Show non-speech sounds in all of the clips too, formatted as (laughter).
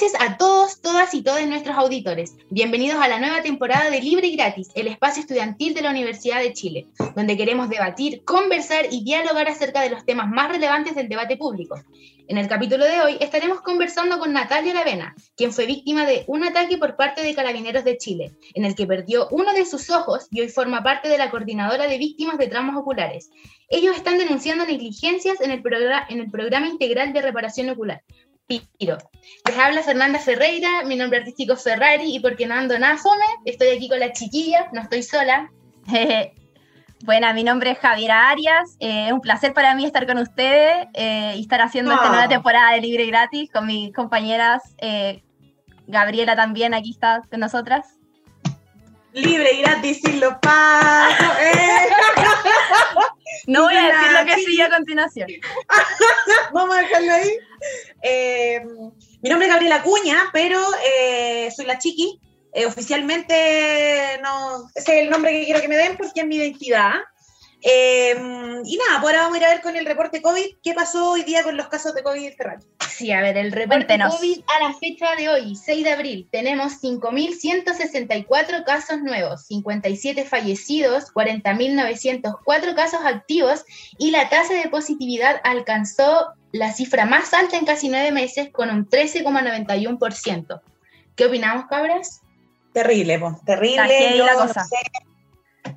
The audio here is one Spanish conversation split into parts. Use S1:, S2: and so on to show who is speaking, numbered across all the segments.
S1: Noches a todos, todas y todos nuestros auditores. Bienvenidos a la nueva temporada de Libre y Gratis, el espacio estudiantil de la Universidad de Chile, donde queremos debatir, conversar y dialogar acerca de los temas más relevantes del debate público. En el capítulo de hoy estaremos conversando con Natalia Lavena, quien fue víctima de un ataque por parte de Carabineros de Chile, en el que perdió uno de sus ojos y hoy forma parte de la coordinadora de víctimas de traumas oculares. Ellos están denunciando negligencias en el, en el programa integral de reparación ocular, Piro. Les habla Fernanda Ferreira, mi nombre artístico es Ferrari y porque no ando nada fome, estoy aquí con la chiquilla, no estoy sola. (laughs)
S2: Bueno, mi nombre es Javiera Arias. Eh, es un placer para mí estar con ustedes eh, y estar haciendo esta nueva ah. temporada de Libre y Gratis con mis compañeras. Eh, Gabriela también aquí está con nosotras.
S3: Libre y gratis sin los pasos.
S2: no voy a decir lo que sigue a continuación. (laughs)
S3: Vamos a dejarlo ahí. mi nombre es Gabriela Cuña, pero soy la chiqui eh, oficialmente no, ese es el nombre que quiero que me den porque es mi identidad. Em, y nada, pues ahora vamos a ir a ver con el reporte COVID qué pasó hoy día con los casos de COVID Ferrari.
S1: Sí, a ver, el reporte COVID a la fecha de hoy, 6 de abril, tenemos 5.164 casos nuevos, 57 fallecidos, 40.904 casos activos y la tasa de positividad alcanzó la cifra más alta en casi nueve meses con un 13,91%. ¿Qué opinamos, cabras?
S3: Terrible, pues, terrible.
S2: la cosa.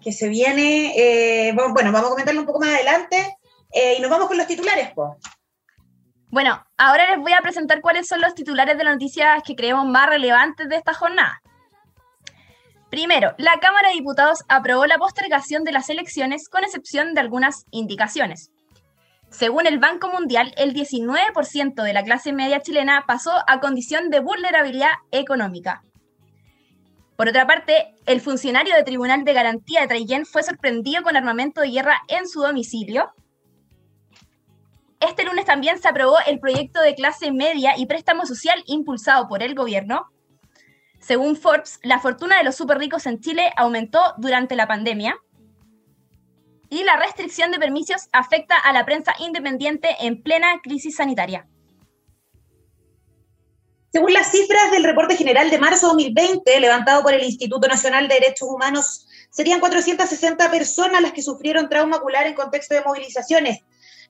S3: Que se viene. Eh, bueno, vamos a comentarlo un poco más adelante. Eh, y nos vamos con los titulares, pues.
S2: Bueno, ahora les voy a presentar cuáles son los titulares de las noticias que creemos más relevantes de esta jornada. Primero, la Cámara de Diputados aprobó la postergación de las elecciones con excepción de algunas indicaciones. Según el Banco Mundial, el 19% de la clase media chilena pasó a condición de vulnerabilidad económica. Por otra parte, el funcionario de Tribunal de Garantía de Traillén fue sorprendido con armamento de guerra en su domicilio. Este lunes también se aprobó el proyecto de clase media y préstamo social impulsado por el gobierno. Según Forbes, la fortuna de los super ricos en Chile aumentó durante la pandemia. Y la restricción de permisos afecta a la prensa independiente en plena crisis sanitaria.
S3: Según las cifras del reporte general de marzo de 2020, levantado por el Instituto Nacional de Derechos Humanos, serían 460 personas las que sufrieron trauma ocular en contexto de movilizaciones.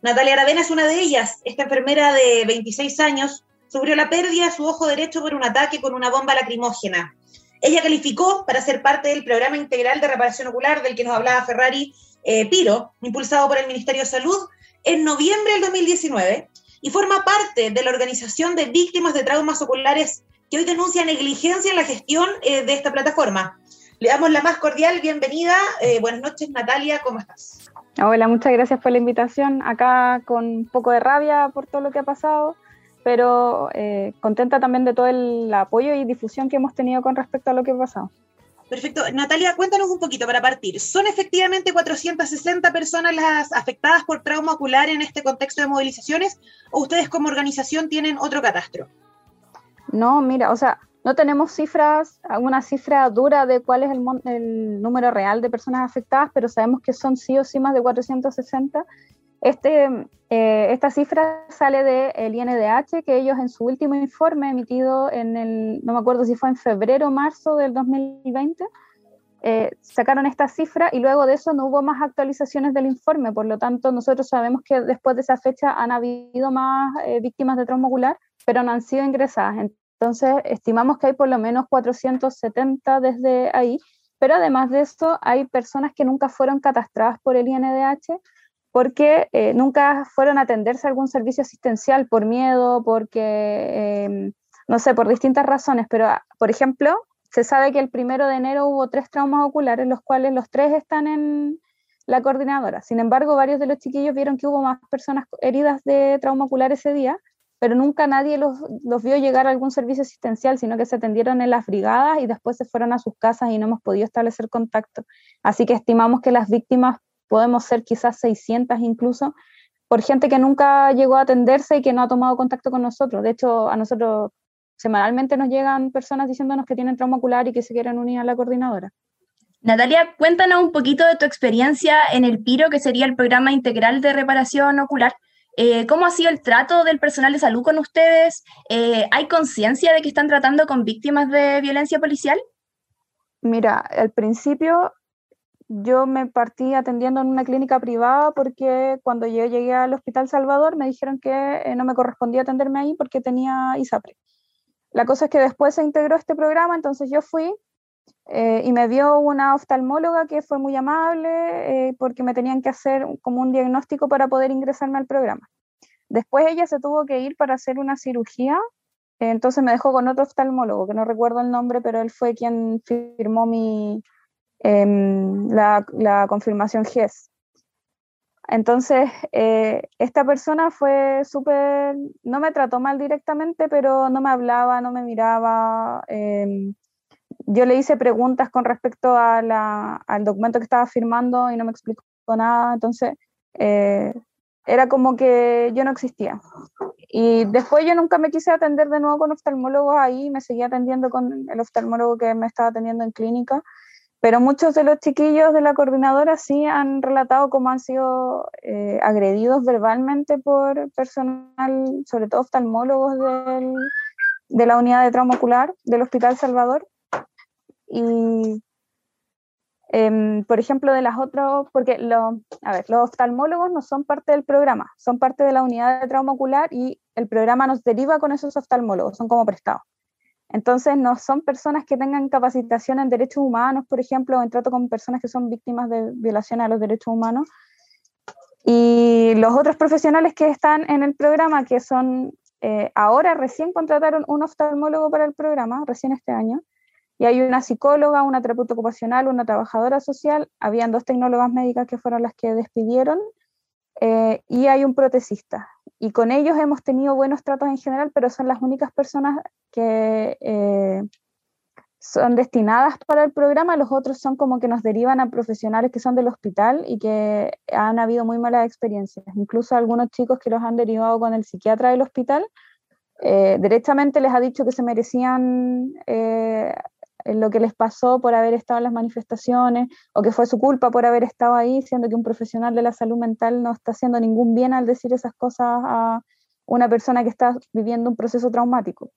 S3: Natalia Aravena es una de ellas. Esta enfermera de 26 años sufrió la pérdida de su ojo derecho por un ataque con una bomba lacrimógena. Ella calificó para ser parte del programa integral de reparación ocular del que nos hablaba Ferrari eh, Piro, impulsado por el Ministerio de Salud en noviembre del 2019 y forma parte de la Organización de Víctimas de Traumas Oculares que hoy denuncia negligencia en la gestión eh, de esta plataforma. Le damos la más cordial bienvenida. Eh, buenas noches, Natalia, ¿cómo estás?
S4: Hola, muchas gracias por la invitación. Acá con un poco de rabia por todo lo que ha pasado, pero eh, contenta también de todo el apoyo y difusión que hemos tenido con respecto a lo que ha pasado.
S3: Perfecto. Natalia, cuéntanos un poquito para partir. ¿Son efectivamente 460 personas las afectadas por trauma ocular en este contexto de movilizaciones o ustedes como organización tienen otro catastro?
S4: No, mira, o sea, no tenemos cifras, una cifra dura de cuál es el, el número real de personas afectadas, pero sabemos que son sí o sí más de 460 este, eh, esta cifra sale del INDH, que ellos en su último informe emitido en el, no me acuerdo si fue en febrero o marzo del 2020, eh, sacaron esta cifra y luego de eso no hubo más actualizaciones del informe. Por lo tanto, nosotros sabemos que después de esa fecha han habido más eh, víctimas de trauma pero no han sido ingresadas. Entonces, estimamos que hay por lo menos 470 desde ahí. Pero además de eso, hay personas que nunca fueron catastradas por el INDH porque eh, nunca fueron a atenderse a algún servicio asistencial por miedo, porque, em, no sé, por distintas razones, pero, ah, por ejemplo, se sabe que el primero de enero hubo tres traumas oculares, los cuales los tres están en la coordinadora. Sin embargo, varios de los chiquillos vieron que hubo más personas heridas de trauma ocular ese día, pero nunca nadie los, los vio llegar a algún servicio asistencial, sino que se atendieron en las brigadas y después se fueron a sus casas y no hemos podido establecer contacto. Así que estimamos que las víctimas podemos ser quizás 600 incluso, por gente que nunca llegó a atenderse y que no ha tomado contacto con nosotros. De hecho, a nosotros semanalmente nos llegan personas diciéndonos que tienen trauma ocular y que se quieren unir a la coordinadora.
S2: Natalia, cuéntanos un poquito de tu experiencia en el PIRO, que sería el programa integral de reparación ocular. Eh, ¿Cómo ha sido el trato del personal de salud con ustedes? Eh, ¿Hay conciencia de que están tratando con víctimas de violencia policial?
S4: Mira, al principio yo me partí atendiendo en una clínica privada porque cuando yo llegué al Hospital Salvador me dijeron que eh, no me correspondía atenderme ahí porque tenía ISAPRE. La cosa es que después se integró este programa, entonces yo fui eh, y me vio una oftalmóloga que fue muy amable eh, porque me tenían que hacer como un diagnóstico para poder ingresarme al programa. Después ella se tuvo que ir para hacer una cirugía, entonces me dejó con otro oftalmólogo, que no recuerdo el nombre, pero él fue quien firmó mi, Em, la, la, confirmación GES. Entonces, eh, esta persona fue súper, no me trató mal directamente, pero no me hablaba, no me miraba. Em, yo le hice preguntas con respecto a la, al documento que estaba firmando y no me explicó nada. Entonces, eh, era como que yo no existía. Y después yo nunca me quise atender de nuevo con oftalmólogos ahí, me seguía atendiendo con el oftalmólogo que me estaba atendiendo en clínica. Pero muchos de los chiquillos de la coordinadora sí han relatado cómo han sido eh, agredidos verbalmente por personal, sobre todo oftalmólogos de la unidad de trauma ocular del Hospital Salvador. Y, em, por ejemplo, de las otras, porque a ver, los oftalmólogos no son parte del programa, son parte de la unidad de trauma ocular y el programa nos deriva con esos oftalmólogos, son como prestados. Entonces, no son personas que tengan capacitación en derechos humanos, por ejemplo, o en trato con personas que son víctimas de violación a los derechos humanos. Y los otros profesionales que están en el programa, que son eh, ahora recién contrataron un oftalmólogo para el programa, recién este año, y hay una psicóloga, una terapeuta ocupacional, una trabajadora social, habían dos tecnólogas médicas que fueron las que despidieron, eh, y hay un protecista y con ellos hemos tenido buenos tratos en general, pero son las únicas personas que eh, son destinadas para el programa, los otros son como que nos derivan a profesionales que son del hospital y que han habido muy malas experiencias. Incluso algunos chicos que los han derivado con el psiquiatra del hospital, eh, directamente les ha dicho que se merecían lo que les pasó por haber estado en las manifestaciones o que fue su culpa por haber estado ahí, siendo que un profesional de la salud mental no está haciendo ningún bien al decir esas cosas a una persona que está viviendo un proceso traumático.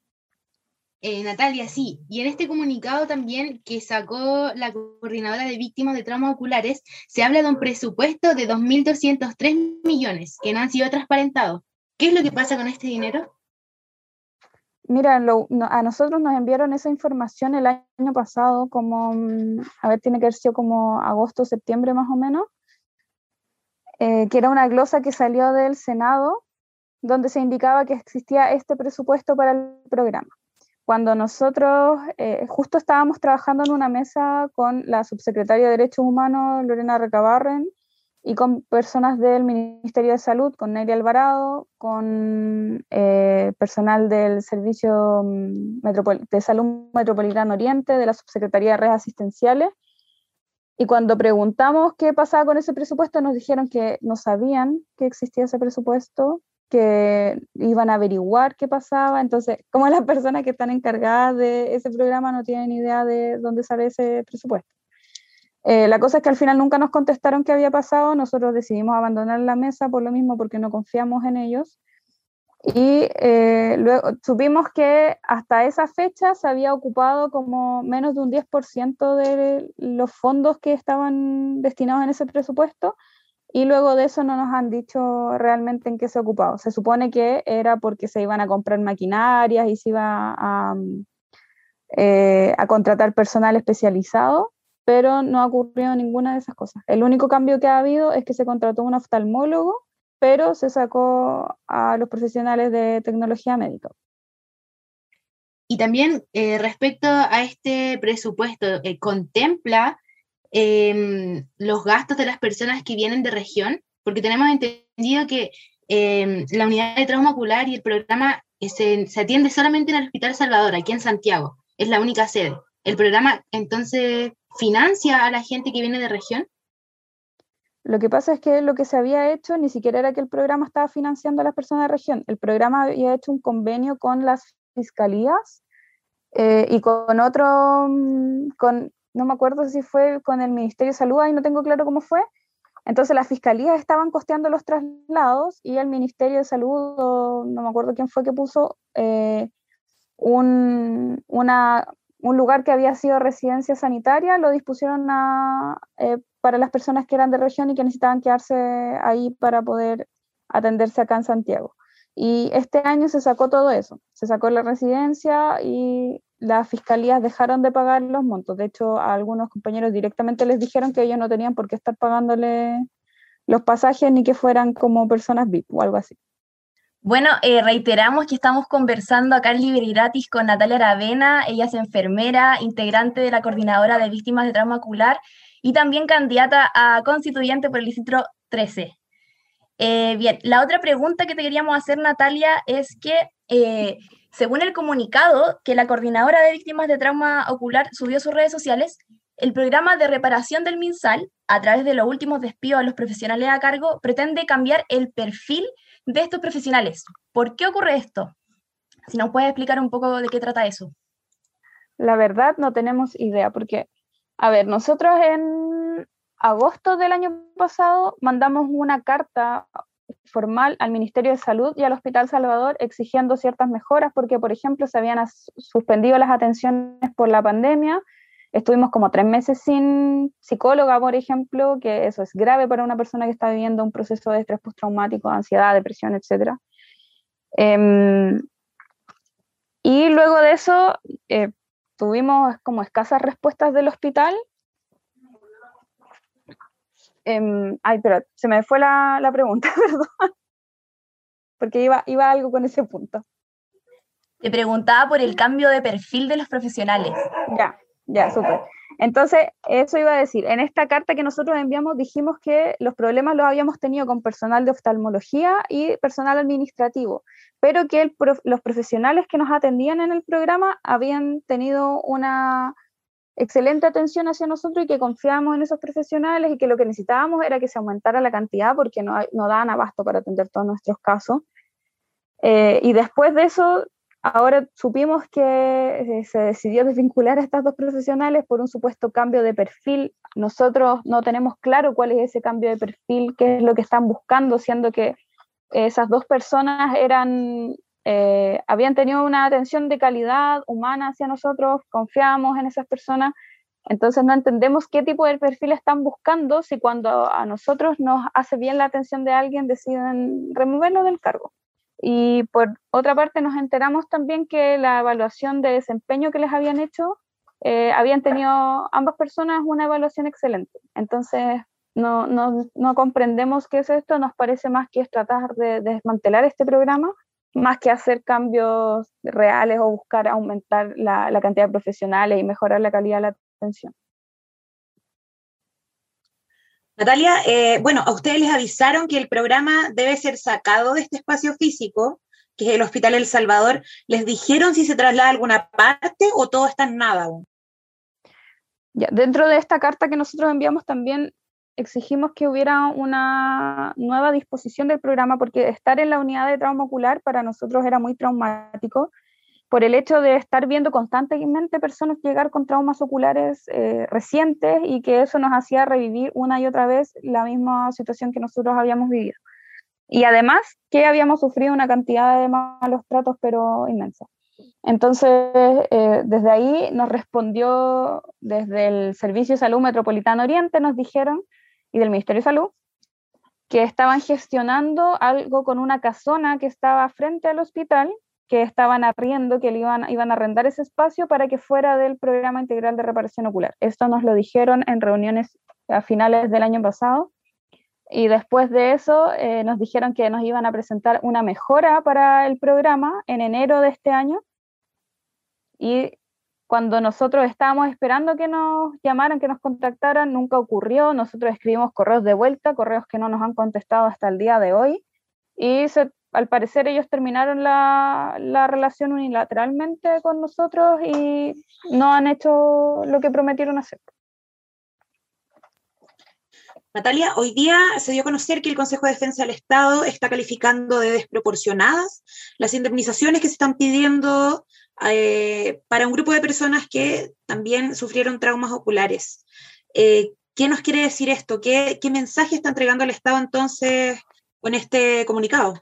S1: Eh, Natalia, sí, y en este comunicado también que sacó la coordinadora de víctimas de traumas oculares, se habla de un presupuesto de 2.203 millones que no han sido transparentados. ¿Qué es lo que pasa con este dinero?
S4: Mira, a nosotros nos enviaron esa información el año pasado, como, mm, a ver, tiene que haber sido como agosto, septiembre más o menos, eh, que era una glosa que salió del Senado, donde se indicaba que existía este presupuesto para el programa. Cuando nosotros eh, justo estábamos trabajando en una mesa con la subsecretaria de Derechos Humanos, Lorena Recabarren, y con personas del Ministerio de Salud, con Nelly Alvarado, con eh, personal del Servicio mm, de Salud Metropolitano Oriente, de la Subsecretaría de Redes Asistenciales. Y cuando preguntamos qué pasaba con ese presupuesto, nos dijeron que no sabían que existía ese presupuesto, que iban a averiguar qué pasaba. Entonces, como las personas que están encargadas de ese programa no tienen idea de dónde sale ese presupuesto. Eh, la cosa es que al final nunca nos contestaron qué había pasado, nosotros decidimos abandonar la mesa por lo mismo porque no confiamos en ellos. Y eh, luego supimos que hasta esa fecha se había ocupado como menos de un 10% de los fondos que estaban destinados en ese presupuesto y luego de eso no nos han dicho realmente en qué se ocupaba. Se supone que era porque se iban a comprar maquinarias y se iba a, eh, a contratar personal especializado pero no ha ocurrido ninguna de esas cosas. El único cambio que ha habido es que se contrató un oftalmólogo, pero se sacó a los profesionales de tecnología médica.
S1: Y también eh, respecto a este presupuesto, eh, ¿contempla em, los gastos de las personas que vienen de región? Porque tenemos entendido que em, la unidad de trauma ocular y el programa eh, se, se atiende solamente en el Hospital Salvador, aquí en Santiago. Es la única sede. El programa entonces financia a la gente que viene de región?
S4: Lo que pasa es que lo que se había hecho ni siquiera era que el programa estaba financiando a las personas de región. El programa había hecho un convenio con las fiscalías eh, y con otro, mm, con, no me acuerdo si fue con el Ministerio de Salud, ahí no tengo claro cómo fue. Entonces las fiscalías estaban costeando los traslados y el Ministerio de Salud, no me acuerdo quién fue que puso, eh, un, una, un lugar que había sido residencia sanitaria, lo dispusieron eh, para las personas que eran de región y que necesitaban quedarse ahí para poder atenderse acá en Santiago. Y este año se sacó todo eso, se sacó la residencia y las fiscalías dejaron de pagar los montos. De hecho, a algunos compañeros directamente les dijeron que ellos no tenían por qué estar pagándole los pasajes ni que fueran como personas VIP o algo así.
S2: Bueno, eh, reiteramos que estamos conversando acá en Gratis con Natalia Aravena. Ella es enfermera, integrante de la Coordinadora de Víctimas de Trauma Ocular y también candidata a constituyente por el Distrito 13. Eh, bien, la otra pregunta que te queríamos hacer, Natalia, es que eh, según el comunicado que la Coordinadora de Víctimas de Trauma Ocular subió a sus redes sociales, el programa de reparación del MinSal, a través de los últimos despidos a los profesionales a cargo, pretende cambiar el perfil de estos profesionales. ¿Por qué ocurre esto? Si nos puedes explicar un poco de qué trata eso.
S4: La verdad no tenemos idea, porque, a ver, nosotros en agosto del año pasado mandamos una carta formal al Ministerio de Salud y al Hospital Salvador exigiendo ciertas mejoras porque, por ejemplo, se habían suspendido las atenciones por la pandemia. Estuvimos como tres meses sin psicóloga, por ejemplo, que eso es grave para una persona que está viviendo un proceso de estrés postraumático, ansiedad, depresión, etc. Em, y luego de eso eh, tuvimos como escasas respuestas del hospital Em, ay, pero se me fue la, la pregunta, (laughs) perdón. Porque iba, iba algo con ese punto.
S2: Te preguntaba por el cambio de perfil de los profesionales.
S4: Ya, ya, súper. Entonces, eso iba a decir, en esta carta que nosotros enviamos dijimos que los problemas los habíamos tenido con personal de oftalmología y personal administrativo, pero que los profesionales que nos atendían en el programa habían tenido una excelente atención hacia nosotros y que confiamos en esos profesionales y que lo que necesitábamos era que se aumentara la cantidad porque no, no daban abasto para atender todos nuestros casos. Eh, y después de eso, ahora supimos que eh, se decidió desvincular a estas dos profesionales por un supuesto cambio de perfil. Nosotros no tenemos claro cuál es ese cambio de perfil, qué es lo que están buscando, siendo que esas dos personas eran eh, habían tenido una atención de calidad humana hacia nosotros, confiamos en esas personas, entonces no entendemos qué tipo de perfil están buscando si cuando a nosotros nos hace bien la atención de alguien deciden removerlo del cargo. Y por otra parte nos enteramos también que la evaluación de desempeño que les habían hecho, eh, habían tenido ambas personas una evaluación excelente. Entonces no, no, no comprendemos qué es esto, nos parece más que es tratar de desmantelar este programa más que hacer cambios reales o buscar aumentar la, cantidad de profesionales y mejorar la calidad de la atención.
S3: Natalia, eh, bueno, a ustedes les avisaron que el programa debe ser sacado de este espacio físico, que es el Hospital El Salvador. ¿Les dijeron si se traslada a alguna parte o todo está en nada
S4: Ya, dentro de esta carta que nosotros enviamos también exigimos que hubiera una nueva disposición del programa porque estar en la unidad de trauma ocular para nosotros era muy traumático por el hecho de estar viendo constantemente personas llegar con traumas oculares eh, recientes y que eso nos hacía revivir una y otra vez la misma situación que nosotros habíamos vivido. Y además que habíamos sufrido una cantidad de malos tratos, pero inmensa. Entonces, eh, desde ahí nos respondió, desde el Servicio de Salud Metropolitano Oriente, nos dijeron y del Ministerio de Salud, que estaban gestionando algo con una casona que estaba frente al hospital, que estaban arriendo, que le iban, iban a arrendar ese espacio para que fuera del programa integral de reparación ocular. Esto nos lo dijeron en reuniones a finales del año pasado. Y después de eso eh, nos dijeron que nos iban a presentar una mejora para el programa en enero de este año. Y cuando nosotros estábamos esperando que nos llamaran, que nos contactaran, nunca ocurrió. Nosotros escribimos correos de vuelta, correos que no nos han contestado hasta el día de hoy. Y al parecer ellos terminaron la, la, relación unilateralmente con nosotros y no han hecho lo que prometieron hacer.
S3: Natalia, hoy día se dio a conocer que el Consejo de Defensa del Estado está calificando de desproporcionadas las indemnizaciones que se están pidiendo eh, para un grupo de personas que también sufrieron traumas oculares. Eh, ¿Qué nos quiere decir esto? ¿Qué, ¿Qué mensaje está entregando el Estado entonces con este comunicado?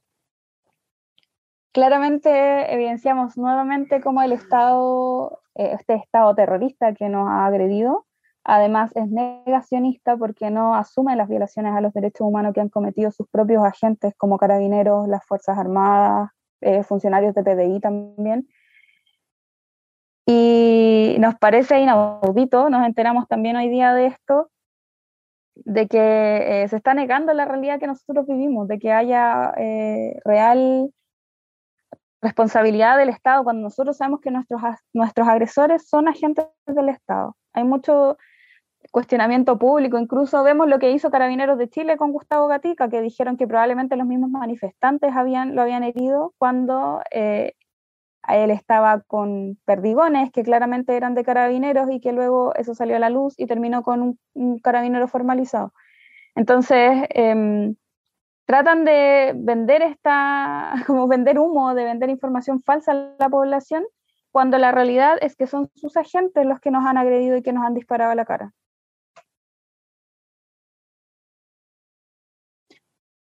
S4: Claramente evidenciamos nuevamente cómo el Estado, eh, este Estado terrorista que nos ha agredido, Además, es negacionista porque no asume las violaciones a los derechos humanos que han cometido sus propios agentes como carabineros, las Fuerzas Armadas, eh, funcionarios de PDI también. Y nos parece inaudito, nos enteramos también hoy día de esto, de que eh, se está negando la realidad que nosotros vivimos, de que haya real responsabilidad del Estado cuando nosotros sabemos que nuestros, nuestros agresores son agentes del Estado. Hay mucho cuestionamiento público. Incluso vemos lo que hizo Carabineros de Chile con Gustavo Gatica, que dijeron que probablemente los mismos manifestantes habían, lo habían herido cuando eh, él estaba con perdigones que claramente eran de carabineros y que luego eso salió a la luz y terminó con un, carabinero formalizado. Entonces, em, tratan de vender esta, (laughs) como vender humo, de vender información falsa a la población, cuando la realidad es que son sus agentes los que nos han agredido y que nos han disparado a la cara.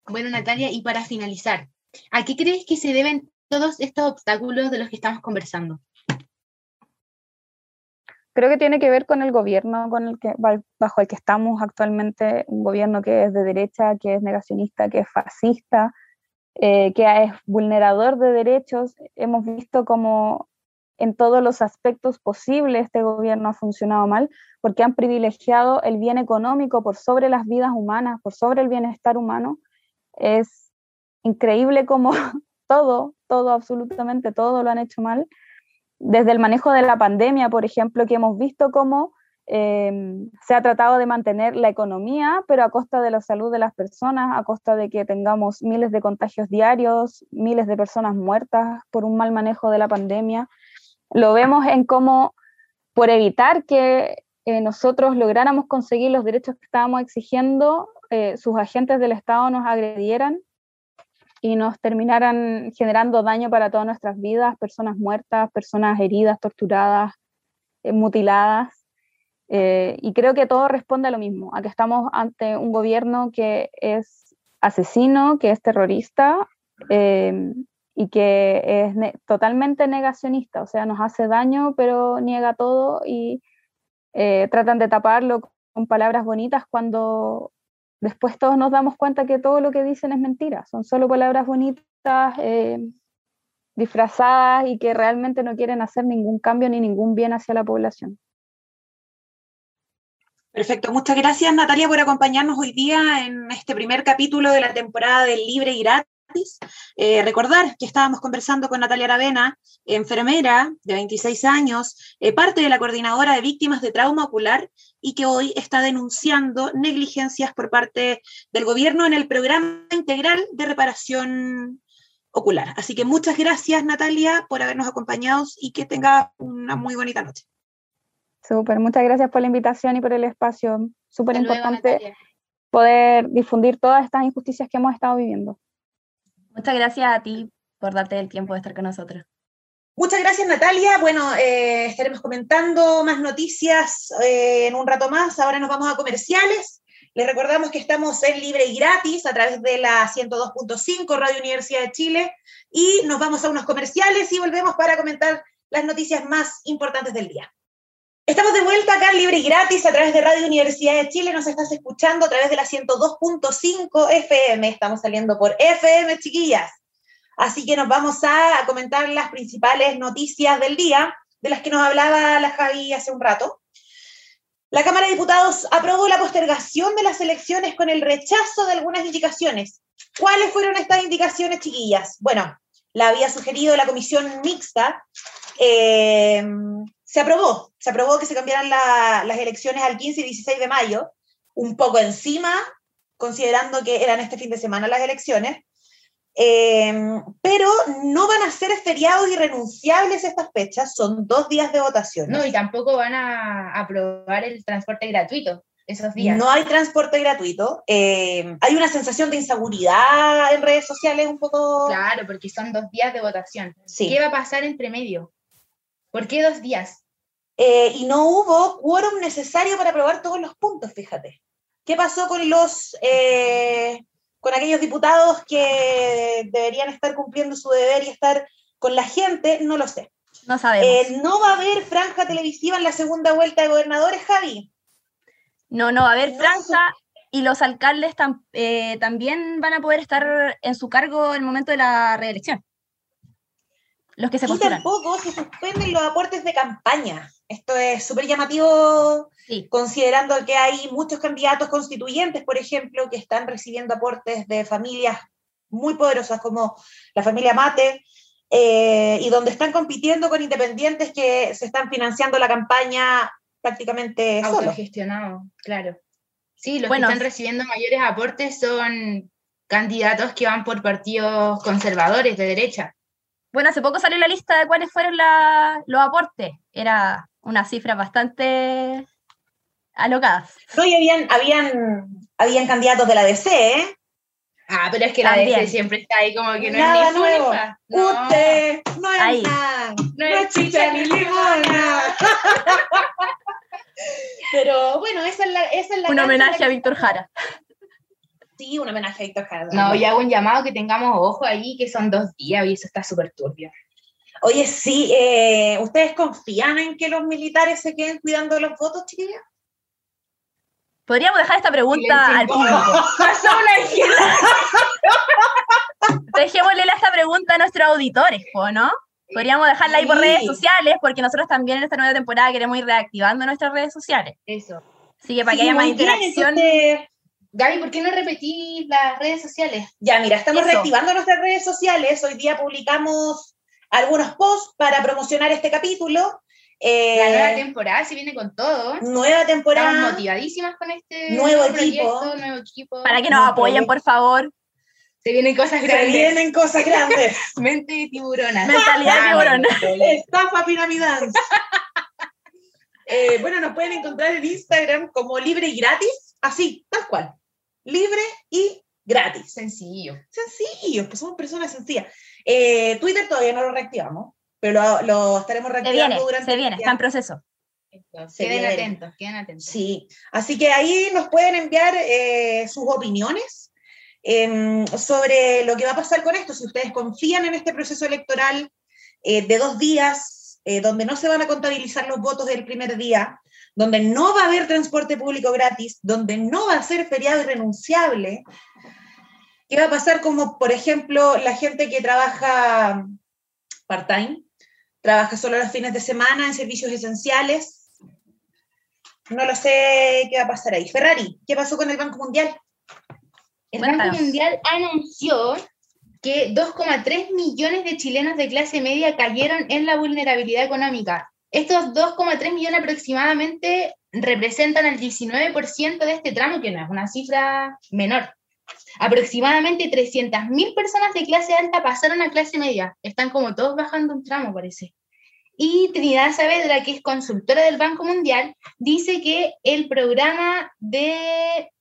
S1: Bueno, Natalia, y para finalizar, ¿a qué crees que se deben todos estos obstáculos de los que estamos conversando?
S4: Creo que tiene que ver con el gobierno con el que, bajo el que estamos actualmente, un gobierno que es de derecha, que es negacionista, que es fascista, eh, que es vulnerador de derechos. Hemos visto como en todos los aspectos posibles este gobierno ha funcionado mal, porque han privilegiado el bien económico por sobre las vidas humanas, por sobre el bienestar humano, es increíble como (laughs) todo, todo, absolutamente todo lo han hecho mal. Desde el manejo de la pandemia, por ejemplo, que hemos visto cómo em, se ha tratado de mantener la economía, pero a costa de la salud de las personas, a costa de que tengamos miles de contagios diarios, miles de personas muertas por un mal manejo de la pandemia. Lo vemos en cómo, por evitar que eh, nosotros lográramos conseguir los derechos que estábamos exigiendo, eh, sus agentes del Estado nos agredieran y nos terminaran generando daño para todas nuestras vidas, personas muertas, personas heridas, torturadas, eh, mutiladas. Eh, y creo que todo responde a lo mismo, a que estamos ante un gobierno que es asesino, que es terrorista y que es totalmente negacionista, o sea, nos hace daño, pero niega todo y tratan de taparlo con palabras bonitas cuando después todos nos damos cuenta que todo lo que dicen es mentira, son solo palabras bonitas, eh, disfrazadas y que realmente no quieren hacer ningún cambio ni ningún bien hacia la población.
S3: Perfecto, muchas gracias Natalia por acompañarnos hoy día en este primer capítulo de la temporada del Libre y Gratis eh, recordar que estábamos conversando con Natalia Aravena, enfermera de 26 años, eh, parte de la coordinadora de víctimas de trauma ocular y que hoy está denunciando negligencias por parte del gobierno en el programa integral de reparación ocular. Así que muchas gracias Natalia por habernos acompañado y que tenga una muy bonita noche.
S4: Súper, muchas gracias por la invitación y por el espacio. Súper importante poder difundir todas estas injusticias que hemos estado viviendo.
S2: Muchas gracias a ti por darte el tiempo de estar con nosotros.
S3: Muchas gracias Natalia. Bueno, eh, estaremos comentando más noticias eh, en un rato más. Ahora nos vamos a comerciales. Les recordamos que estamos en libre y gratis a través de la 102.5 Radio Universidad de Chile y nos vamos a unos comerciales y volvemos para comentar las noticias más importantes del día. Estamos de vuelta acá libre y gratis a través de Radio Universidad de Chile. Nos estás escuchando a través de la 102.5 FM. Estamos saliendo por FM, chiquillas. Así que nos vamos a comentar las principales noticias del día, de las que nos hablaba la Javi hace un rato. La Cámara de Diputados aprobó la postergación de las elecciones con el rechazo de algunas indicaciones. ¿Cuáles fueron estas indicaciones, chiquillas? Bueno, la había sugerido la comisión mixta. Eh, se aprobó, se aprobó que se cambiaran las elecciones al 15 y 16 de mayo, un poco encima, considerando que eran este fin de semana las elecciones, em, pero no van a ser feriados irrenunciables estas fechas, son dos días de votación.
S1: No, y tampoco van a aprobar el transporte gratuito. esos días.
S3: No hay transporte gratuito. eh, hay una sensación de inseguridad en redes sociales un poco...
S1: Claro, porque son dos días de votación.
S3: Sí.
S1: ¿Qué va a pasar entre medio? ¿Por qué dos días?
S3: Eh, y no hubo quórum necesario para aprobar todos los puntos, fíjate. ¿Qué pasó con los eh, con aquellos diputados que deberían estar cumpliendo su deber y estar con la gente? No lo sé.
S2: No sabemos.
S3: Eh, ¿No va a haber franja televisiva en la segunda vuelta de gobernadores, Javi?
S2: no, no, a ver,
S3: no
S2: franja y los alcaldes tam- eh, también van a poder estar en su cargo en el momento de la reelección. Los que se
S3: Y
S2: postulan.
S3: tampoco se suspenden los aportes de campaña. Esto es súper llamativo,
S2: Sí.
S3: considerando que hay muchos candidatos constituyentes, por ejemplo, que están recibiendo aportes de familias muy poderosas como la familia Mate, eh, y donde están compitiendo con independientes que se están financiando la campaña prácticamente.
S1: Autogestionado, claro. Sí, los
S2: Bueno.
S1: que están recibiendo mayores aportes son candidatos que van por partidos conservadores de derecha.
S2: Bueno, hace poco salió la lista de cuáles fueron la- los aportes. Era una cifra bastante alocadas.
S3: No, y habían, habían, habían candidatos de la DC, ¿eh?
S1: Ah, pero es que la. DC siempre está ahí como que no
S3: Nada
S1: es ni
S3: nuevo.
S1: No,
S3: Usted no es
S2: Ahí.
S3: nada,
S1: no
S3: no
S1: es
S3: chicha ni limona. (laughs) Pero bueno, esa es la, esa es la
S2: Un homenaje a Víctor Jara.
S3: Sí, un homenaje a Víctor Jara.
S1: No, y hago un llamado que tengamos ojo ahí, que son dos días y eso está súper turbio.
S3: Oye, sí, eh, ¿ustedes confían en que los militares se queden cuidando de los votos, chiquillas?
S2: Podríamos dejar esta pregunta
S1: Silencio
S2: al público. (laughs) Dejémosle esta pregunta a nuestros auditores, ¿no? Podríamos dejarla ahí por
S3: Sí.
S2: redes sociales, porque nosotros también en esta nueva temporada queremos ir reactivando nuestras redes sociales.
S1: Eso.
S2: Así que para
S3: Sí,
S2: que haya más
S3: muy bien,
S2: interacción.
S1: Gaby, ¿por qué no repetís las redes sociales?
S3: ya, mira, estamos
S2: Eso.
S3: reactivando nuestras redes sociales. Hoy día publicamos algunos posts para promocionar este capítulo. Eh,
S1: La nueva temporada se viene con todo.
S3: nueva
S1: Estamos
S3: temporada.
S1: motivadísimas con este
S3: Nuevo
S1: proyecto,
S3: equipo.
S1: nuevo equipo.
S2: Para que nos
S3: Nuevo
S2: apoyen,
S3: proyecto.
S2: por favor.
S1: Se vienen cosas
S3: Se
S1: grandes.
S3: vienen cosas grandes. (laughs)
S1: Mente de tiburona.
S2: Mentalidad de tiburón.
S3: Estafa piramidal. Eh, bueno, nos pueden encontrar en Instagram como libre y gratis, así, tal cual. Libre y gratis.
S1: Sencillo.
S3: Sencillo, pues somos personas sencillas. Eh, Twitter todavía no lo reactivamos, pero lo, lo estaremos
S2: Se
S3: reactivando
S2: viene,
S3: durante
S2: se viene, está en proceso.
S3: Se
S1: Queden
S3: viene.
S1: atentos, queden atentos.
S3: Sí, así que ahí nos pueden enviar eh, sus opiniones em, sobre lo que va a pasar con esto, si ustedes confían en este proceso electoral eh, de dos días, eh, donde no se van a contabilizar los votos del primer día, donde no va a haber transporte público gratis, donde no va a ser feriado irrenunciable. ¿Qué va a pasar como, por ejemplo, la gente que trabaja part-time, trabaja solo los fines de semana en servicios esenciales? No lo sé qué va a pasar ahí. Ferrari, ¿qué pasó con el Banco Mundial?
S1: El. Banco Mundial anunció que 2,3 millones de chilenos de clase media cayeron en la vulnerabilidad económica. Estos 2,3 millones aproximadamente representan el 19% de este tramo, que no es una cifra menor. Aproximadamente 300.000 personas de clase alta pasaron a clase media. Están como todos bajando un tramo, parece. Y Trinidad Saavedra, que es consultora del Banco Mundial, dice que el programa de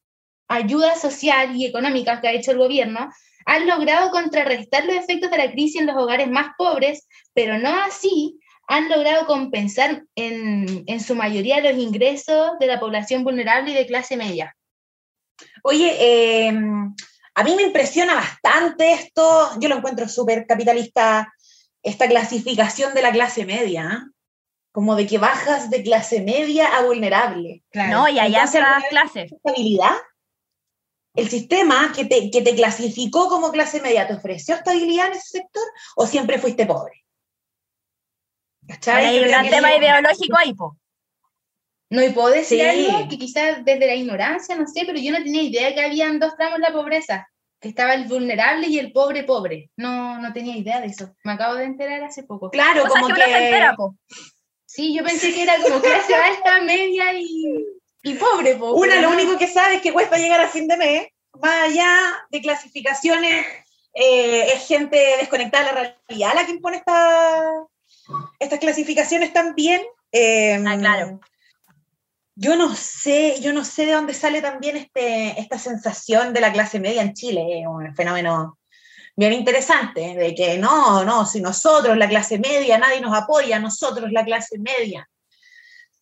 S1: ayuda social y económica que ha hecho el gobierno han logrado contrarrestar los efectos de la crisis en los hogares más pobres, pero no así han logrado compensar en, en su mayoría los ingresos de la población vulnerable y de clase media.
S3: Oye, eh, a mí me impresiona bastante esto, yo lo encuentro súper capitalista, esta clasificación de la clase media, ¿ah? como de que bajas de clase media a vulnerable.
S2: No, y allá
S3: ¿alguna
S2: clases.
S3: estabilidad? ¿El sistema que te, que te clasificó como clase media te ofreció estabilidad en ese sector o siempre fuiste pobre? ¿Cachai?
S2: Hay un gran tema ideológico ahí, po.
S1: No, y puedo decir
S3: Sí.
S1: algo que quizás desde la ignorancia, no sé, pero yo no tenía idea que habían dos tramos en la pobreza, que estaba el vulnerable y el pobre pobre. No, no tenía idea de eso. Me acabo de enterar hace poco.
S3: Claro, como
S2: que uno se entera,
S3: que
S2: po.
S1: Sí, yo pensé que era como clase alta, media y, y pobre. po,
S3: una lo único que sabe es que cuesta llegar a fin de mes, más allá de clasificaciones, eh, es gente desconectada de la realidad la que impone esta- estas clasificaciones también. Eh,
S2: Ah, claro.
S3: yo no sé, yo no sé de dónde sale también este, esta sensación de la clase media en Chile, es un fenómeno bien interesante, de que no, no, si nosotros, la clase media, nadie nos apoya, nosotros, la clase media.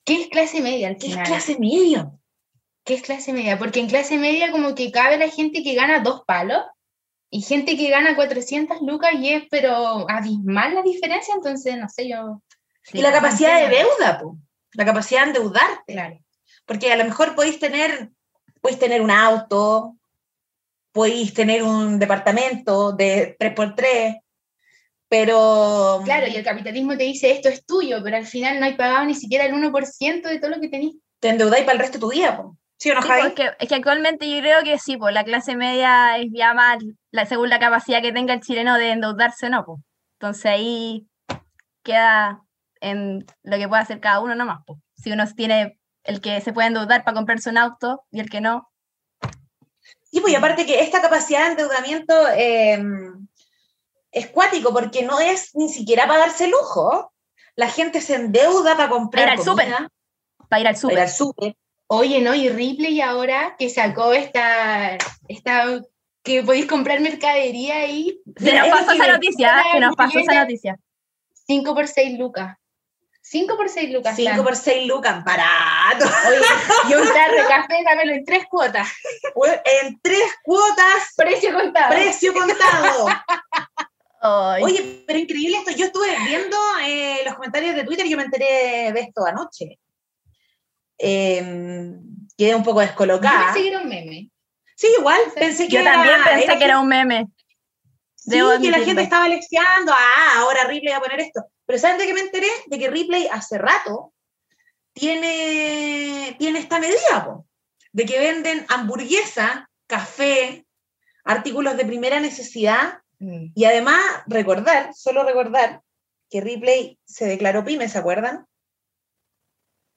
S1: ¿Qué es clase media al
S3: ¿Qué es clase media?
S1: ¿Qué es clase media? Porque en clase media como que cabe la gente que gana dos palos y gente que gana 400 lucas y es pero abismal la diferencia, entonces no sé, yo...
S3: Y la capacidad de deuda, po. la capacidad de endeudarte.
S1: Claro.
S3: Porque a lo mejor podéis tener, podéis tener un auto, podéis tener un departamento de 3x3, pero...
S1: Claro, y el capitalismo te dice esto es tuyo, pero al final no hay pagado ni siquiera el 1% de todo lo que tenés.
S3: te endeudáis para el resto de tu vida, po. ¿sí o no,
S2: Sí,
S3: Javi?
S2: porque es que actualmente yo creo que sí, pues la clase media es ya más la, según la capacidad que tenga el chileno de endeudarse o no, pues. Entonces ahí queda en lo que puede hacer cada uno nomás, pues. Si uno tiene el que se puede endeudar para comprarse un auto y el que no,
S3: Sí, pues y aparte que esta capacidad de endeudamiento eh, es cuático porque no es ni siquiera para darse lujo. La gente se endeuda para comprar
S2: Para ir al súper.
S3: comida,
S2: para ir al
S3: para ir al
S2: súper.
S1: Oye, ¿no? Y Ripley ahora que sacó esta, esta que podéis comprar mercadería ahí.
S2: Se nos pasó esa (laughs) noticia, se nos pasó esa noticia.
S1: 5 por 6 lucas. 5 por 6 lucas.
S3: 5
S1: están.
S3: por 6 lucas, barato.
S1: Oye, y un tarro de café, dámelo en tres cuotas. (laughs)
S3: En tres cuotas,
S1: Precio contado.
S3: precio contado. (laughs)
S2: Ay,
S3: Oye, pero increíble esto. Yo estuve viendo eh, los comentarios de Twitter y yo me enteré de esto anoche. Eh, quedé un poco
S1: Yo
S3: descolocada.
S1: pensé que era un meme.
S3: Sí, igual, pensé que
S2: yo también
S3: era-
S2: pensé
S3: era
S2: que era un meme.
S3: Sí,
S2: Debo
S3: que la gente estaba leccionando, ah, ahora Ripley va a poner esto. Pero ¿saben de qué me enteré? De que Ripley hace rato tiene, tiene esta medida, po, de que venden hamburguesa, café, artículos de primera necesidad y además recordar, solo recordar, que Ripley se declaró pyme, ¿se acuerdan?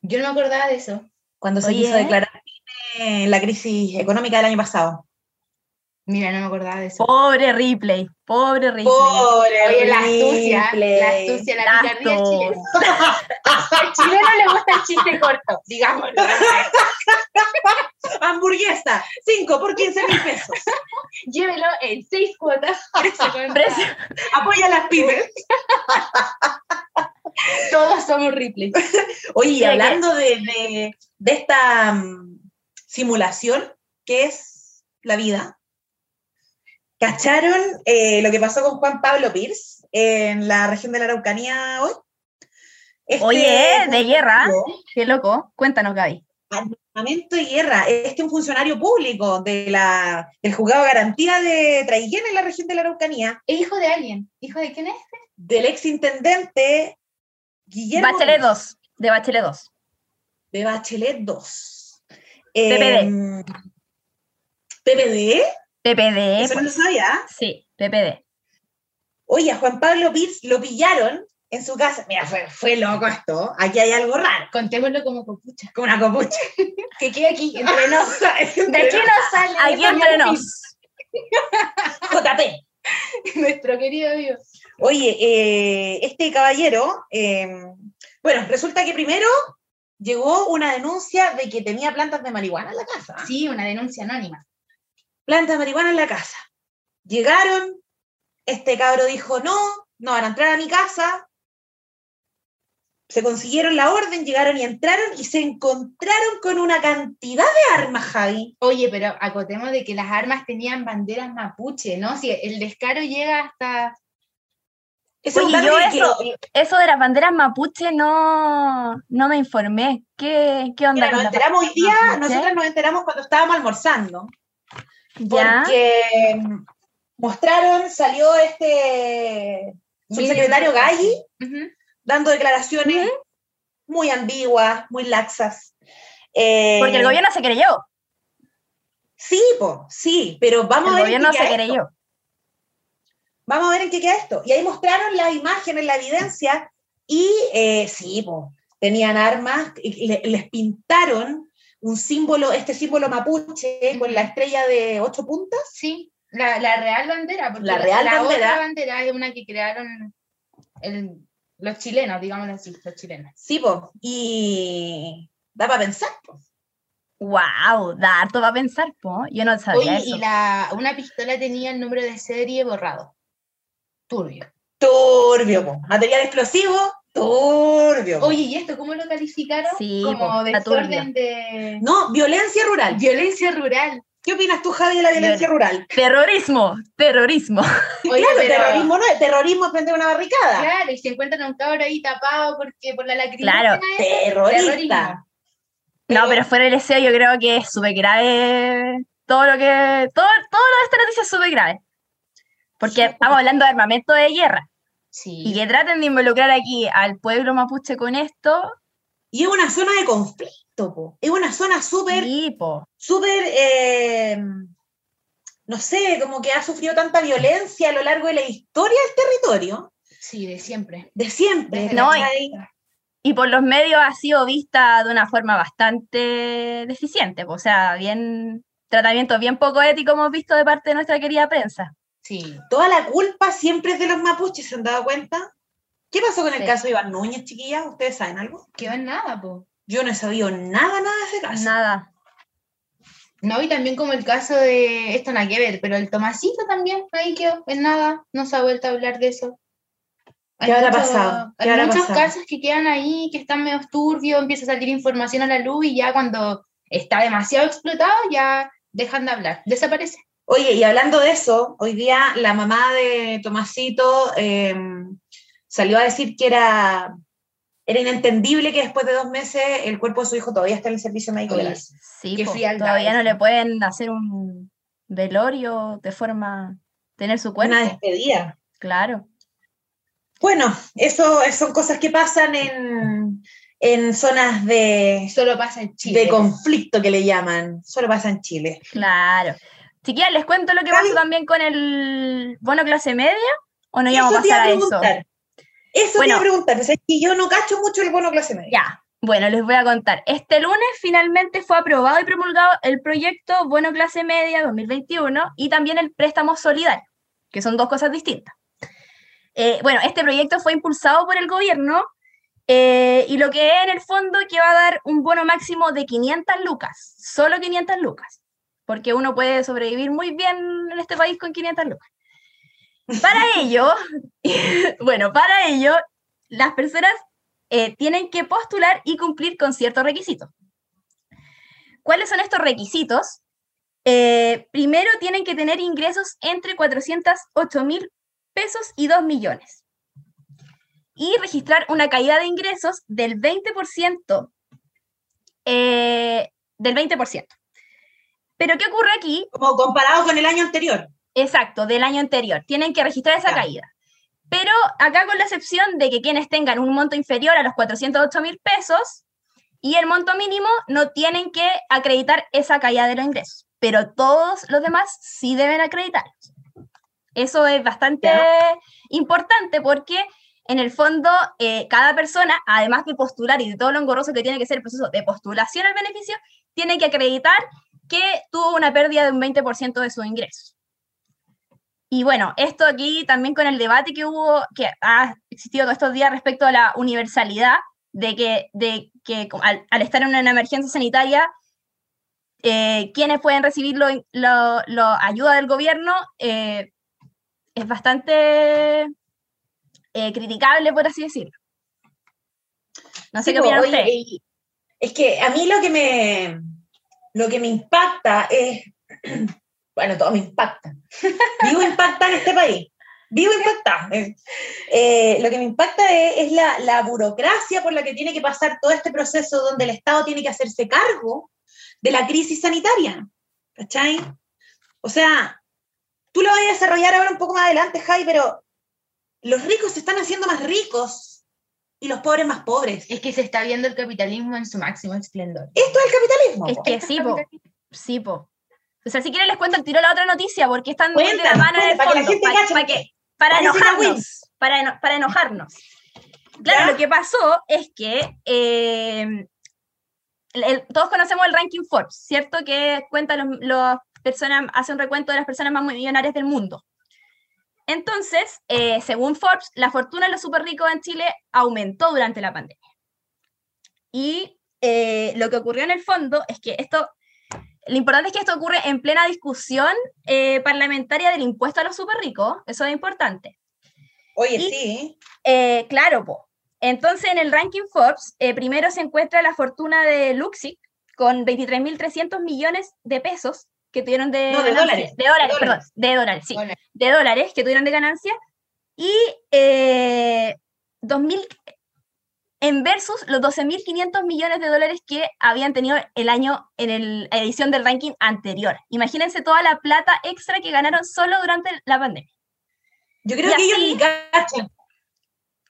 S1: Yo no me acordaba de eso.
S3: Cuando se quiso declarar pyme en la crisis económica del año pasado.
S1: Mira, no me acordaba de eso.
S2: Pobre Ripley, pobre Ripley.
S3: Pobre
S1: Oye, la astucia,
S3: Ripley.
S1: la astucia, la
S2: La
S1: picardía chilena. (laughs) Al chileno le gusta el chiste corto, digámoslo.
S3: Hamburguesa, 5 por 15 mil pesos.
S1: Llévelo en seis cuotas. (laughs)
S3: Apoya a las pymes.
S1: Todos somos Ripley.
S3: Oye, y hablando de, de- de esta mm, simulación que es la vida, ¿cacharon eh, lo que pasó con Juan Pablo Pierce en la región de la Araucanía hoy? Este
S2: Oye, de guerra. Qué loco. Cuéntanos, Gaby.
S3: Armamento de guerra. Este es un funcionario público de la, del juzgado de garantía de Traiguén en la región de la Araucanía,
S1: Es hijo de alguien. ¿Hijo de quién es?
S3: del ex intendente Guillermo
S2: Bachelet
S3: Pierce.
S2: 2. De Bachelet 2.
S3: de Bachelet 2.
S2: PPD.
S3: Em, ¿PPD?
S2: PPD.
S3: Eso no lo
S2: pues.
S3: sabía.
S2: Sí, PPD.
S3: Oye, a Juan Pablo Pitts lo pillaron en su casa. Mira, fue, fue loco esto. Aquí hay algo raro.
S1: Contémoslo como copucha.
S3: Como una copucha. (laughs)
S1: Que quede aquí, entre nos. (laughs) De aquí nos sale.
S2: Aquí entre nos. (laughs)
S3: JP.
S1: Nuestro querido amigo.
S3: Oye, eh, este caballero, eh, bueno, resulta que primero llegó una denuncia de que tenía plantas de marihuana en la casa.
S1: Sí, una denuncia anónima.
S3: Plantas de marihuana en la casa. Llegaron, este cabro dijo, no, no van a entrar a mi casa. Se consiguieron la orden, llegaron y entraron y se encontraron con una cantidad de armas, Javi.
S1: Oye, pero acotemos de que las armas tenían banderas mapuche, ¿no? Si el descaro llega hasta.
S2: Oye, yo eso-
S3: que-
S2: Eso de las banderas mapuche no, no me informé. ¿Qué, qué onda
S3: nos enteramos hoy día,
S2: mapuche?
S3: nosotros nos enteramos cuando estábamos almorzando. Porque mostraron, salió este subsecretario Galli,
S1: Ujú.
S3: dando declaraciones muy ambiguas, muy laxas. Eh,
S2: Porque el gobierno se creyó.
S3: Sí, po, sí, pero vamos
S2: El
S3: a ver en
S2: gobierno
S3: qué
S2: se
S3: queda esto.
S2: creyó.
S3: Vamos a ver en qué queda esto. Y ahí mostraron las imágenes, la evidencia, y eh, sí, po, tenían armas, y le- les pintaron un símbolo, este símbolo mapuche, con la estrella de ocho puntas.
S1: Sí, la, la real bandera. Porque
S3: La real bandera.
S1: otra bandera es una que crearon el- los chilenos, digámoslo así, los chilenos.
S3: Sí, po, y Da para pensar. po.
S2: Wow, da harto para pensar, po. Yo no sabía
S1: Oye,
S2: eso.
S1: y la, una pistola tenía el número de serie borrado. Turbio.
S3: Turbio, po. material explosivo, turbio.
S1: Oye, ¿y esto cómo lo calificaron?
S2: Sí,
S1: Como desorden de
S3: No, violencia rural.
S1: violencia rural.
S3: ¿Qué opinas tú, Javi, de la violencia rural?
S2: Terrorismo, terrorismo.
S1: Oye,
S3: claro,
S1: pero-
S3: terrorismo no es terrorismo es prender una barricada.
S1: Claro, y se encuentran a un cabro ahí tapado porque por la lacrimógena
S2: Claro,
S1: esa,
S3: Terrorista.
S1: terrorismo.
S2: No, pero fuera del deseo yo creo que es súper grave todo lo que... Todo, todo lo de esta noticia es súper grave. Porque estamos hablando de armamento de guerra. Y que traten de involucrar aquí al pueblo mapuche con esto,
S3: Y es una zona de conflicto, po. Es una zona súper, súper, eh, no sé, como que ha sufrido tanta violencia a lo largo de la historia del territorio,
S1: Sí, de siempre.
S3: de siempre.
S1: Desde
S2: No,
S3: ¿cachai?
S2: Y por los medios ha sido vista de una forma bastante deficiente, po. o sea, bien tratamientos bien poco éticos hemos visto de parte de nuestra querida prensa.
S1: Sí.
S3: Toda la culpa siempre es de los mapuches, ¿se han dado cuenta? ¿Qué pasó con el
S2: Sí.
S3: caso de Iván Núñez, chiquillas? ¿Ustedes saben algo?
S1: Quedó en nada, po.
S3: Yo no he sabido nada, nada de ese caso.
S2: Nada.
S1: No, y también como el caso de, esto nada que ver, pero el Tomasito también, ahí quedó, en nada, no se ha vuelto a hablar de eso.
S3: ¿Qué habrá pasado? ¿Qué
S1: Hay
S3: habrá
S1: muchos
S3: pasado?
S1: casos que quedan ahí, que están medio turbios, empieza a salir información a la luz y ya cuando está demasiado explotado ya dejan de hablar, desaparece.
S3: Oye, y hablando de eso, hoy día la mamá de Tomasito eh, salió a decir que era, era inentendible que después de dos meses el cuerpo de su hijo todavía está en el servicio médico
S1: Oye.
S2: Sí,
S1: Qué frialdad
S2: todavía no le pueden hacer un velorio de forma tener su cuerpo.
S3: Una despedida.
S2: Claro.
S3: Bueno, eso son cosas que pasan en, en zonas de,
S1: Solo pasa en Chile.
S3: de conflicto que le llaman. Solo pasa en Chile.
S2: Claro. Chiquillas, ¿les cuento lo que pasó también con el bono clase media? ¿O no íbamos a pasar
S3: a
S2: a eso?
S3: preguntar. Eso te
S2: Bueno.
S3: iba a preguntar. O sea, que yo no cacho mucho el bono clase media.
S2: Ya, bueno, les voy a contar. Este lunes finalmente fue aprobado y promulgado el proyecto Bono Clase Media 2021 y también el préstamo solidario, que son dos cosas distintas. Eh, bueno, este proyecto fue impulsado por el gobierno eh, y lo que es en el fondo que va a dar un bono máximo de 500 lucas, solo 500 lucas, porque uno puede sobrevivir muy bien en este país con 500 lucas. Para (laughs) ello, (laughs) bueno, para ello, las personas eh, tienen que postular y cumplir con ciertos requisitos. ¿Cuáles son estos requisitos? Eh, primero, tienen que tener ingresos entre 408 mil pesos y 2 millones. Y registrar una caída de ingresos del 20%. eh, del 20%. Pero ¿qué ocurre aquí?
S3: Como comparado con el año anterior.
S2: Exacto, del año anterior. Tienen que registrar esa caída. Pero acá con la excepción de que quienes tengan un monto inferior a los 408 mil pesos y el monto mínimo no tienen que acreditar esa caída de los ingresos. Pero todos los demás sí deben acreditarlos. Eso es bastante importante porque en el fondo eh, cada persona, además de postular y de todo lo engorroso que tiene que ser el proceso de postulación al beneficio, tiene que acreditar que tuvo una pérdida de un 20% de sus ingresos. Y bueno, esto aquí también con el debate que hubo, que ha existido todos estos días respecto a la universalidad, de que, de que al, al estar en una emergencia sanitaria, eh, quienes pueden recibir lo, lo- lo ayuda del gobierno, eh, es bastante eh, criticable, por así decirlo. No sé
S3: Sí,
S2: qué opinan ustedes.
S3: Es que a mí lo que me, lo que me impacta es, (clears throat) bueno, todo me impacta. (laughs) Vivo impacta en este país. Vivo impacta. Eh, lo que me impacta es, es la, la burocracia por la que tiene que pasar todo este proceso donde el Estado tiene que hacerse cargo de la crisis sanitaria. ¿Cachai? O sea, tú lo vas a desarrollar ahora un poco más adelante, Jai, pero los ricos se están haciendo más ricos y los pobres más pobres.
S1: Es que se está viendo el capitalismo en su máximo esplendor.
S3: Esto es el capitalismo.
S2: Es
S3: po.
S2: que sí, po. Sí, po. O sea, si quieren les cuento el tiro la otra noticia, porque están muy de la mano en el
S3: para que la
S2: fondo,
S3: gente
S2: pa-
S3: cache,
S2: pa'
S3: porque
S2: que- para
S3: parece una
S2: enojarnos, para, eno- para enojarnos. Claro,
S3: ¿Ya?
S2: lo que pasó es que eh, el- el- todos conocemos el ranking Forbes, ¿cierto? Que cuenta los, los personas, hace un recuento de las personas más millonarias del mundo. Entonces, eh, según Forbes, la fortuna de los súper ricos en Chile aumentó durante la pandemia. Y eh, lo que ocurrió en el fondo es que esto, lo importante es que esto ocurre en plena discusión eh, parlamentaria del impuesto a los super ricos, eso es importante.
S3: Oye,
S2: Y-
S3: sí.
S2: Claro, po. Entonces en el ranking Forbes, primero se encuentra la fortuna de Luxic con 23.300 millones de pesos que tuvieron de,
S3: No, de dólares,
S2: de dólares,
S3: de
S2: perdón,
S3: dólares.
S2: de dólares, sí,
S1: Dólares.
S2: de dólares que tuvieron de ganancia y eh, 2000 en versus los 12.500 millones de dólares que habían tenido el año en el- la edición del ranking anterior. Imagínense toda la plata extra que ganaron solo durante la pandemia.
S3: Yo creo
S2: y
S3: que ellos
S2: así-
S3: ni cachan.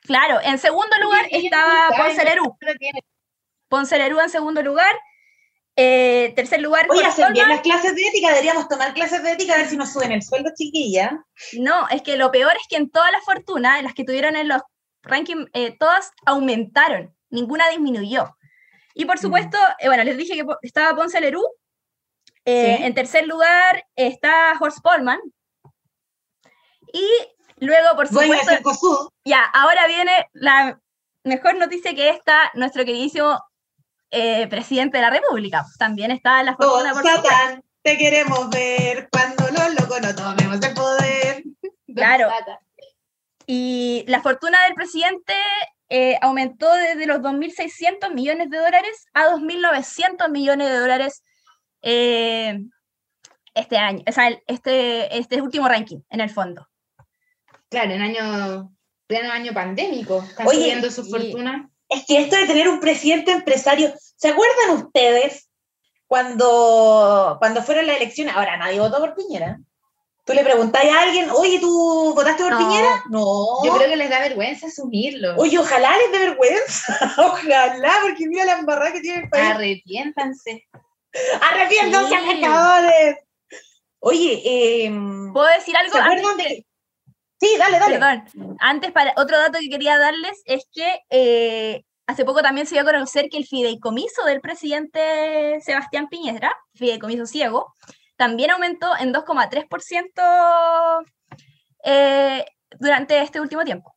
S2: Claro, en segundo lugar
S1: Ellos ni
S2: estaba Ponce Lerú. Ponce Lerú en segundo lugar. Eh, tercer lugar,
S3: Oye, hacen bien las clases de ética, deberíamos tomar clases de ética a ver si nos suben el sueldo, chiquilla.
S2: No, es que lo peor es que en todas las fortunas, en las que tuvieron en los rankings, eh, todas aumentaron, ninguna disminuyó. Y por supuesto, eh, bueno, les dije que estaba Ponce Lerú. Eh,
S3: Sí.
S2: En tercer lugar está Horst Polman. Y luego, por supuesto. Ya, ahora viene la mejor noticia que está nuestro queridísimo eh, presidente de la República. También está la fortuna por.
S3: Satán, te queremos ver cuando los locos no tomemos el poder. (laughs)
S2: Claro. Y la fortuna del presidente eh, aumentó desde los 2.600 millones de dólares a 2.900 millones de dólares eh, este año, o sea, el- este, este último ranking en el fondo.
S1: Claro, en año, pleno año pandémico, están
S3: Oye,
S1: subiendo su
S2: y-
S1: fortuna.
S3: Es que esto de tener un presidente empresario, ¿se acuerdan ustedes cuando, cuando fueron las elecciones? Ahora nadie votó por Piñera. Tú le preguntáis a alguien, oye, ¿tú votaste por
S2: No.
S3: Piñera? No.
S1: Yo creo que les da vergüenza asumirlo.
S3: Oye, ojalá les dé vergüenza. (laughs) ojalá, porque mira la embarrada que tiene el país.
S1: Arrepiéntanse.
S3: ¡Arrepiéntanse,
S2: Sí.
S3: Oye, eh,
S2: ¿Puedo decir algo?
S3: ¿se
S2: antes
S3: acuerdan de Sí, dale, dale.
S2: Perdón, antes para otro dato que quería darles es que eh, hace poco también se dio a conocer que el fideicomiso del presidente Sebastián Piñera, fideicomiso ciego, también aumentó en 2,3% eh, durante este último tiempo.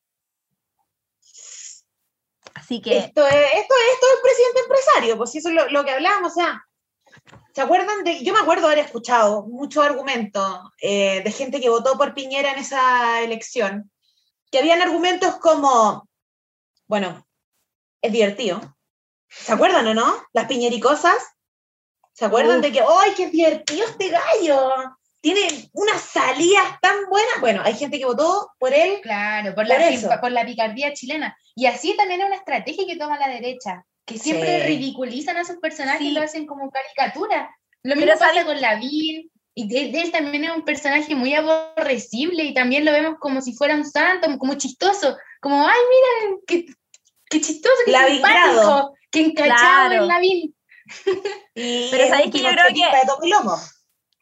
S2: Así que
S3: Esto es, esto es esto es el presidente empresario, pues eso es lo, lo que hablábamos, o sea, ¿se acuerdan de, yo me acuerdo haber escuchado muchos argumentos eh, de gente que votó por Piñera en esa elección, que habían argumentos como, bueno, es divertido, ¿se acuerdan o no? Las piñericosas, ¿se acuerdan de que, ¡ay, qué divertido este gallo! Tiene unas salidas tan buenas, bueno, hay gente que votó por él,
S1: Claro, por
S3: Por
S1: la,
S3: eso.
S1: por la picardía chilena. Y así también es una estrategia que toma la derecha, que siempre
S3: Sí.
S1: ridiculizan a sus personajes
S2: Sí.
S1: y lo hacen como caricatura. Lo
S2: Pero
S1: mismo pasa
S2: ¿sabes?
S1: con Lavín, y de, de él también es un personaje muy aborrecible y también lo vemos como si fuera un santo, como chistoso, como, ay, miren, qué, qué chistoso, qué
S3: Lavingrado.
S1: simpático, qué encachado
S2: Claro.
S1: el Lavín. (laughs)
S2: Pero ¿sabéis que yo creo que-.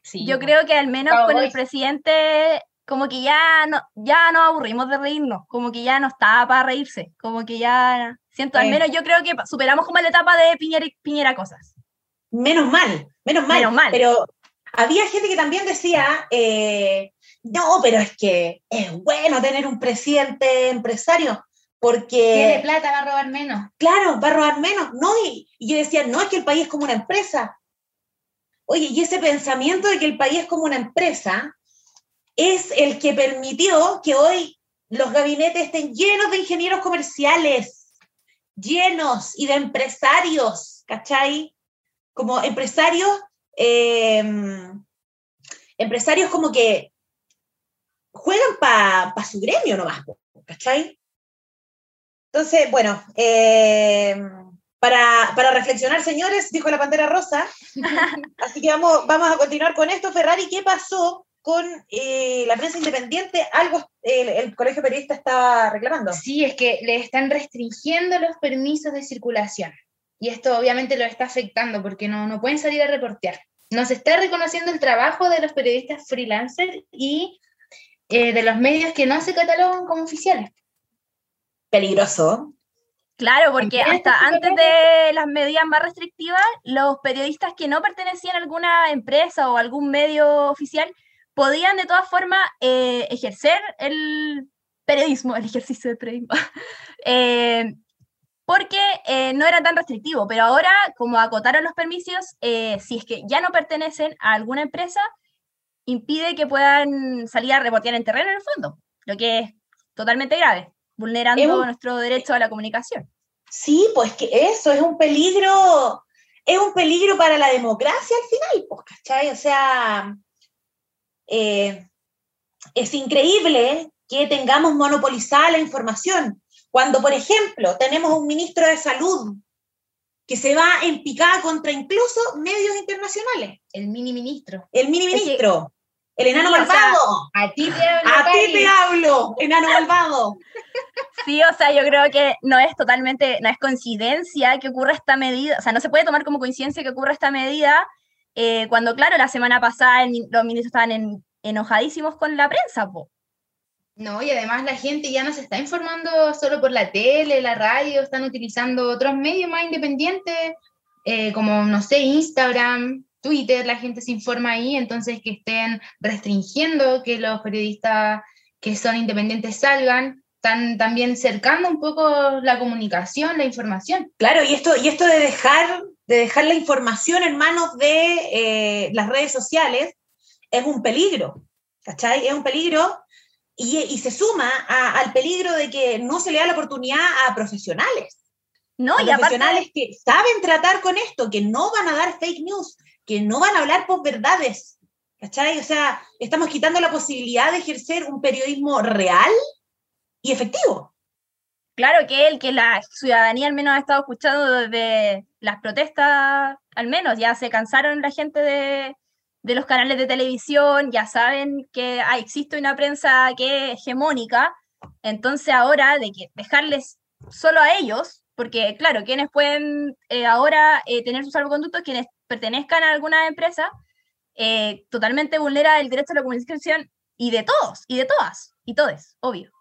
S1: Sí.
S2: yo creo que al menos con el presidente, como que ya no, ya nos aburrimos de reírnos, como que ya no estaba para reírse, como que ya, siento, al menos yo creo que superamos como la etapa de Piñera, Piñera cosas.
S3: Menos mal, menos mal.
S2: Menos mal.
S3: Pero había gente que también decía, eh, no, pero es que es bueno tener un presidente empresario,
S1: Tiene
S3: porque,
S1: plata, va a robar menos.
S3: claro, va a robar menos. No, y, y yo decía, no, es que el país es como una empresa. Oye, y ese pensamiento de que el país es como una empresa es el que permitió que hoy los gabinetes estén llenos de ingenieros comerciales, llenos y de empresarios, ¿cachai? Como empresarios, eh, empresarios como que juegan para su gremio nomás, ¿cachai? Entonces, bueno, eh, para, para reflexionar, señores, dijo la Pantera Rosa, (laughs) así que vamos, vamos a continuar con esto. Ferrari, ¿qué pasó con eh, la prensa independiente? Algo el, el Colegio Periodista estaba reclamando.
S1: Sí, es que le están restringiendo los permisos de circulación. Y esto obviamente lo está afectando porque no, no pueden salir a reportear. No se está reconociendo el trabajo de los periodistas freelancers y eh, de los medios que no se catalogan como oficiales.
S3: Peligroso.
S2: Claro, porque hasta
S1: está
S2: antes de las medidas más restrictivas, los periodistas que no pertenecían a alguna empresa o algún medio oficial podían de todas formas eh, ejercer el periodismo, el ejercicio del periodismo, (laughs) eh, porque eh, no era tan restrictivo, pero ahora, como acotaron los permisos, eh, si es que ya no pertenecen a alguna empresa, impide que puedan salir a rebotear en terreno en el fondo, lo que es totalmente grave, vulnerando
S3: un-
S2: nuestro derecho a la comunicación.
S3: Sí, pues que eso es un peligro, es un peligro para la democracia al final, pues, ¿cachai? O sea, eh, es increíble que tengamos monopolizada la información. Cuando, por ejemplo, tenemos un ministro de salud que se va en picada contra incluso medios internacionales,
S1: El mini ministro.
S3: el mini
S2: Es que-
S3: ministro, el enano
S2: Sí, o sea,
S3: malvado.
S1: A ti te hablo,
S3: A ti te hablo, enano malvado.
S2: Sí, o sea, yo creo que no es totalmente, no es coincidencia que ocurra esta medida, o sea, no se puede tomar como coincidencia que ocurra esta medida, eh, cuando, claro, la semana pasada el los ministros estaban en- enojadísimos con la prensa, po.
S1: No, y además la gente ya no se está informando solo por la tele, la radio, están utilizando otros medios más independientes, eh, como, no sé, Instagram, Twitter, la gente se informa ahí, entonces que estén restringiendo que los periodistas que son independientes salgan, están también cercando un poco la comunicación, la información.
S3: Claro, y esto, y esto de dejar, de dejar la información en manos de eh, las redes sociales es un peligro, ¿cachai? Es un peligro y, y se suma a- al peligro de que no se le da la oportunidad a profesionales,
S2: No,
S3: a
S2: y aparte,
S3: profesionales que saben tratar con esto, que no van a dar fake news, que no van a hablar posverdades, ¿cachai? O sea, estamos quitando la posibilidad de ejercer un periodismo real y efectivo.
S2: claro que el que la ciudadanía al menos ha estado escuchando desde las protestas, al menos, ya se cansaron la gente de, de los canales de televisión, ya saben que ah, existe una prensa que es hegemónica, entonces ahora de que dejarles solo a ellos, porque claro, quienes pueden eh, ahora eh, tener sus salvoconductos, quienes pertenezcan a alguna empresa, eh, totalmente vulnera el derecho a la comunicación y de todos, y de todas, y todes, obvio.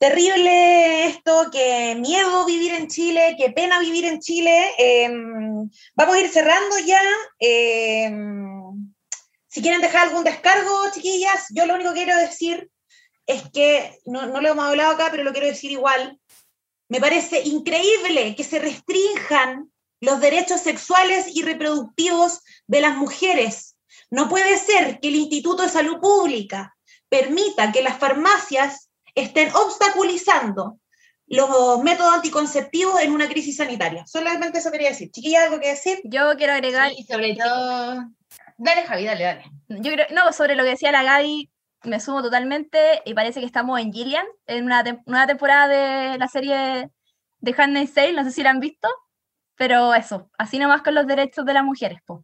S3: Terrible esto, qué miedo vivir en Chile, qué pena vivir en Chile. Eh, vamos a ir cerrando ya. Eh, si quieren dejar algún descargo, chiquillas, yo lo único que quiero decir es que, no, no lo hemos hablado acá, pero lo quiero decir igual, me parece increíble que se restrinjan los derechos sexuales y reproductivos de las mujeres. No puede ser que el Instituto de Salud Pública permita que las farmacias estén obstaculizando los métodos anticonceptivos en una crisis sanitaria. Solamente eso quería decir. Chiquilla, ¿algo que decir?
S2: Yo quiero agregar,
S1: Y sobre todo... Dale, Javi, dale, dale.
S2: yo creo, no, sobre lo que decía la Gaby, me sumo totalmente y parece que estamos en Gillian, en una tem- nueva temporada de la serie de Handmaid's Tale, no sé si la han visto, pero eso, así nomás con los derechos de las mujeres, po.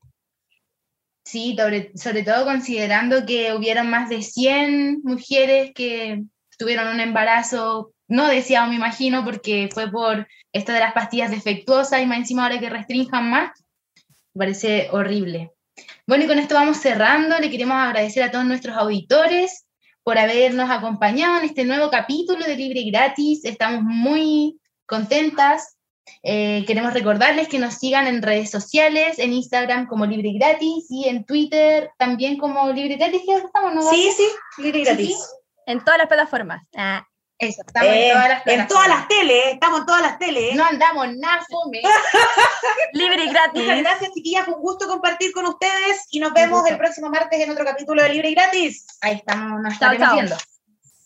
S1: Sí, sobre, sobre todo considerando que hubieron más de 100 mujeres que tuvieron un embarazo no deseado, me imagino, porque fue por esto de las pastillas defectuosas y más encima ahora que restrinjan más, parece horrible. Bueno, y con esto vamos cerrando. Le queremos agradecer a todos nuestros auditores por habernos acompañado en este nuevo capítulo de Libre y Gratis. Estamos muy contentas. Eh, queremos recordarles que nos sigan en redes sociales, en Instagram como Libre y Gratis y en Twitter también como Libre y Gratis. ¿Qué estamos, no?
S3: Sí, sí, libre y gratis.
S2: En todas las plataformas. Ah,
S1: Eso, estamos
S3: Eh,
S1: en todas las
S3: en todas las
S1: plataformas.
S3: teles, estamos en todas las teles.
S1: No andamos nada fome. (laughs)
S2: libre y
S3: Muchas
S2: gratis.
S3: gracias, chiquillas. Fue un gusto compartir con ustedes y nos vemos el próximo martes en otro capítulo de Libre y Gratis.
S1: Ahí estamos, nos
S2: Chao,
S1: estaremos
S2: chao.
S1: viendo.